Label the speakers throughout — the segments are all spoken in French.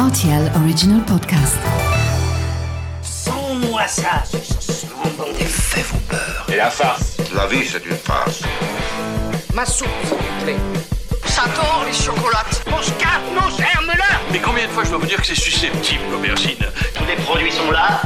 Speaker 1: RTL Original Podcast.
Speaker 2: Sans-moi ça, ce monde des faits vous peur.
Speaker 3: Et la farce
Speaker 4: La vie, c'est une farce.
Speaker 5: Ma soupe, s'il vous plaît.
Speaker 2: J'adore les chocolates. Mon scarpe, nos germes-là.
Speaker 3: Mais combien de fois je dois vous dire que c'est susceptible, l'aubergine?
Speaker 2: Tous les produits sont là,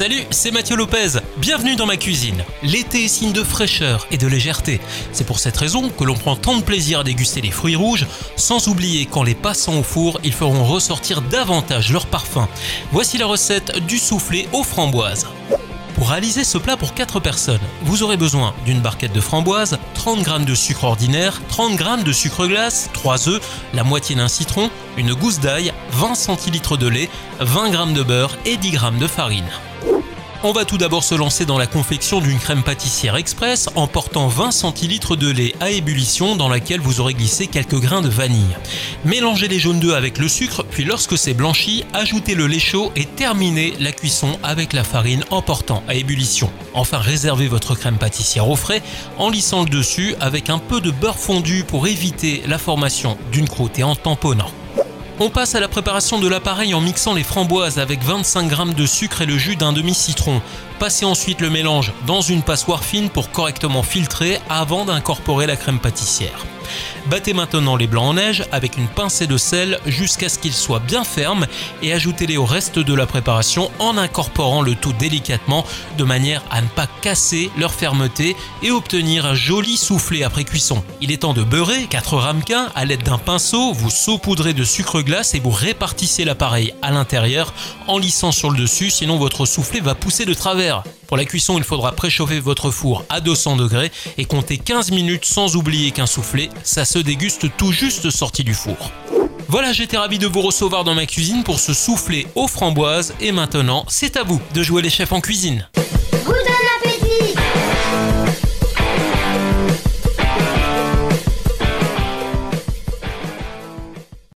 Speaker 6: Salut, c'est Mathieu Lopez. Bienvenue dans ma cuisine. L'été est signe de fraîcheur et de légèreté. C'est pour cette raison que l'on prend tant de plaisir à déguster les fruits rouges, sans oublier qu'en les passant au four, ils feront ressortir davantage leur parfum. Voici la recette du soufflé aux framboises. Pour réaliser ce plat pour 4 personnes, vous aurez besoin d'une barquette de framboises, 30 g de sucre ordinaire, 30 g de sucre glace, 3 œufs, la moitié d'un citron, une gousse d'ail, 20 cl de lait, 20 g de beurre et 10 g de farine. On va tout d'abord se lancer dans la confection d'une crème pâtissière express en portant 20 centilitres de lait à ébullition dans laquelle vous aurez glissé quelques grains de vanille. Mélangez les jaunes d'œufs avec le sucre, puis lorsque c'est blanchi, ajoutez le lait chaud et terminez la cuisson avec la farine en portant à ébullition. Enfin, réservez votre crème pâtissière au frais en lissant le dessus avec un peu de beurre fondu pour éviter la formation d'une croûte et en tamponnant. On passe à la préparation de l'appareil en mixant les framboises avec 25 g de sucre et le jus d'un demi-citron. Passez ensuite le mélange dans une passoire fine pour correctement filtrer avant d'incorporer la crème pâtissière. Battez maintenant les blancs en neige avec une pincée de sel jusqu'à ce qu'ils soient bien fermes et ajoutez-les au reste de la préparation en incorporant le tout délicatement de manière à ne pas casser leur fermeté et obtenir un joli soufflé après cuisson. Il est temps de beurrer 4 ramequins à l'aide d'un pinceau, vous saupoudrez de sucre glace et vous répartissez l'appareil à l'intérieur en lissant sur le dessus sinon votre soufflé va pousser de travers. Pour la cuisson, il faudra préchauffer votre four à 200 degrés et compter 15 minutes sans oublier qu'un soufflé, ça se déguste tout juste sorti du four. Voilà, j'étais ravi de vous recevoir dans ma cuisine pour ce soufflé aux framboises et maintenant, c'est à vous de jouer les chefs en cuisine.